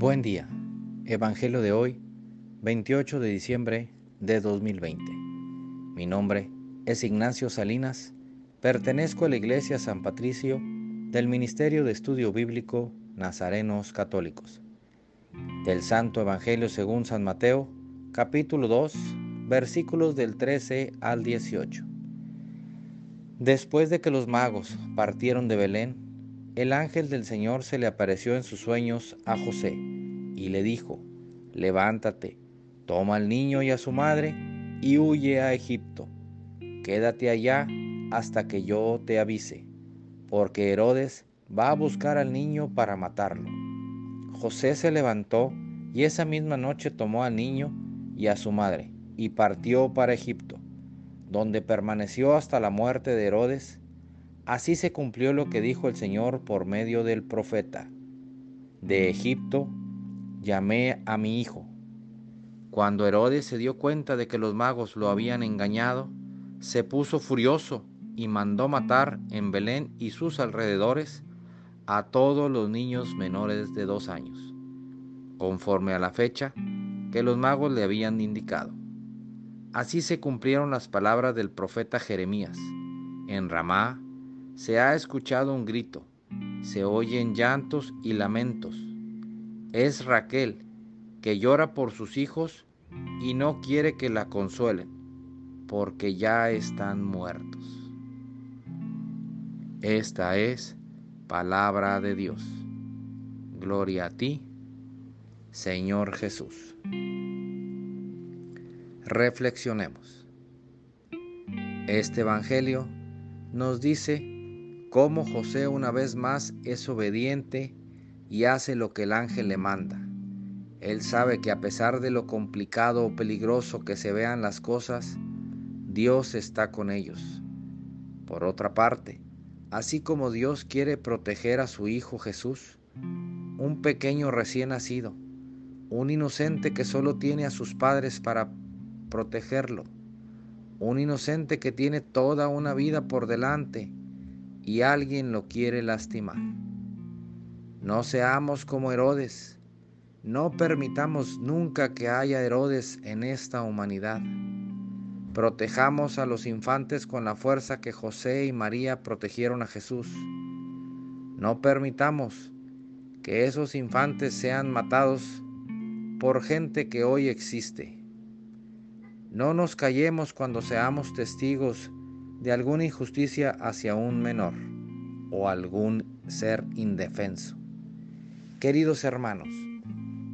Buen día. Evangelio de hoy, 28 de diciembre de 2020. Mi nombre es Ignacio Salinas. Pertenezco a la Iglesia San Patricio del Ministerio de Estudio Bíblico Nazarenos Católicos. Del Santo Evangelio según San Mateo, capítulo 2, versículos del 13 al 18. Después de que los magos partieron de Belén, el ángel del Señor se le apareció en sus sueños a José y le dijo, levántate, toma al niño y a su madre y huye a Egipto. Quédate allá hasta que yo te avise, porque Herodes va a buscar al niño para matarlo. José se levantó y esa misma noche tomó al niño y a su madre y partió para Egipto, donde permaneció hasta la muerte de Herodes Así se cumplió lo que dijo el Señor por medio del profeta. De Egipto llamé a mi hijo. Cuando Herodes se dio cuenta de que los magos lo habían engañado, se puso furioso y mandó matar en Belén y sus alrededores a todos los niños menores de dos años, conforme a la fecha que los magos le habían indicado. Así se cumplieron las palabras del profeta Jeremías. En Ramá se ha escuchado un grito, se oyen llantos y lamentos. Es Raquel, que llora por sus hijos y no quiere que la consuelen, porque ya están muertos. Esta es palabra de Dios. Gloria a ti, Señor Jesús. Reflexionemos. Este Evangelio nos dice cómo José una vez más es obediente y hace lo que el ángel le manda. Él sabe que a pesar de lo complicado o peligroso que se vean las cosas, Dios está con ellos. Por otra parte, así como Dios quiere proteger a su Hijo Jesús, un pequeño recién nacido, un inocente que solo tiene a sus padres para protegerlo, un inocente que tiene toda una vida por delante y alguien lo quiere lastimar. No seamos como Herodes. No permitamos nunca que haya Herodes en esta humanidad. Protejamos a los infantes con la fuerza que José y María protegieron a Jesús. No permitamos que esos infantes sean matados por gente que hoy existe. No nos callemos cuando seamos testigos de alguna injusticia hacia un menor o algún ser indefenso. Queridos hermanos,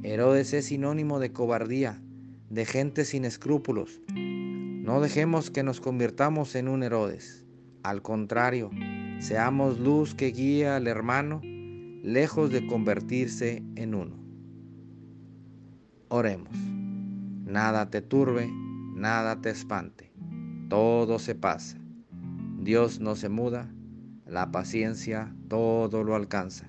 Herodes es sinónimo de cobardía, de gente sin escrúpulos. No dejemos que nos convirtamos en un Herodes. Al contrario, seamos luz que guía al hermano, lejos de convertirse en uno. Oremos. Nada te turbe, nada te espante. Todo se pasa Dios no se muda, la paciencia todo lo alcanza.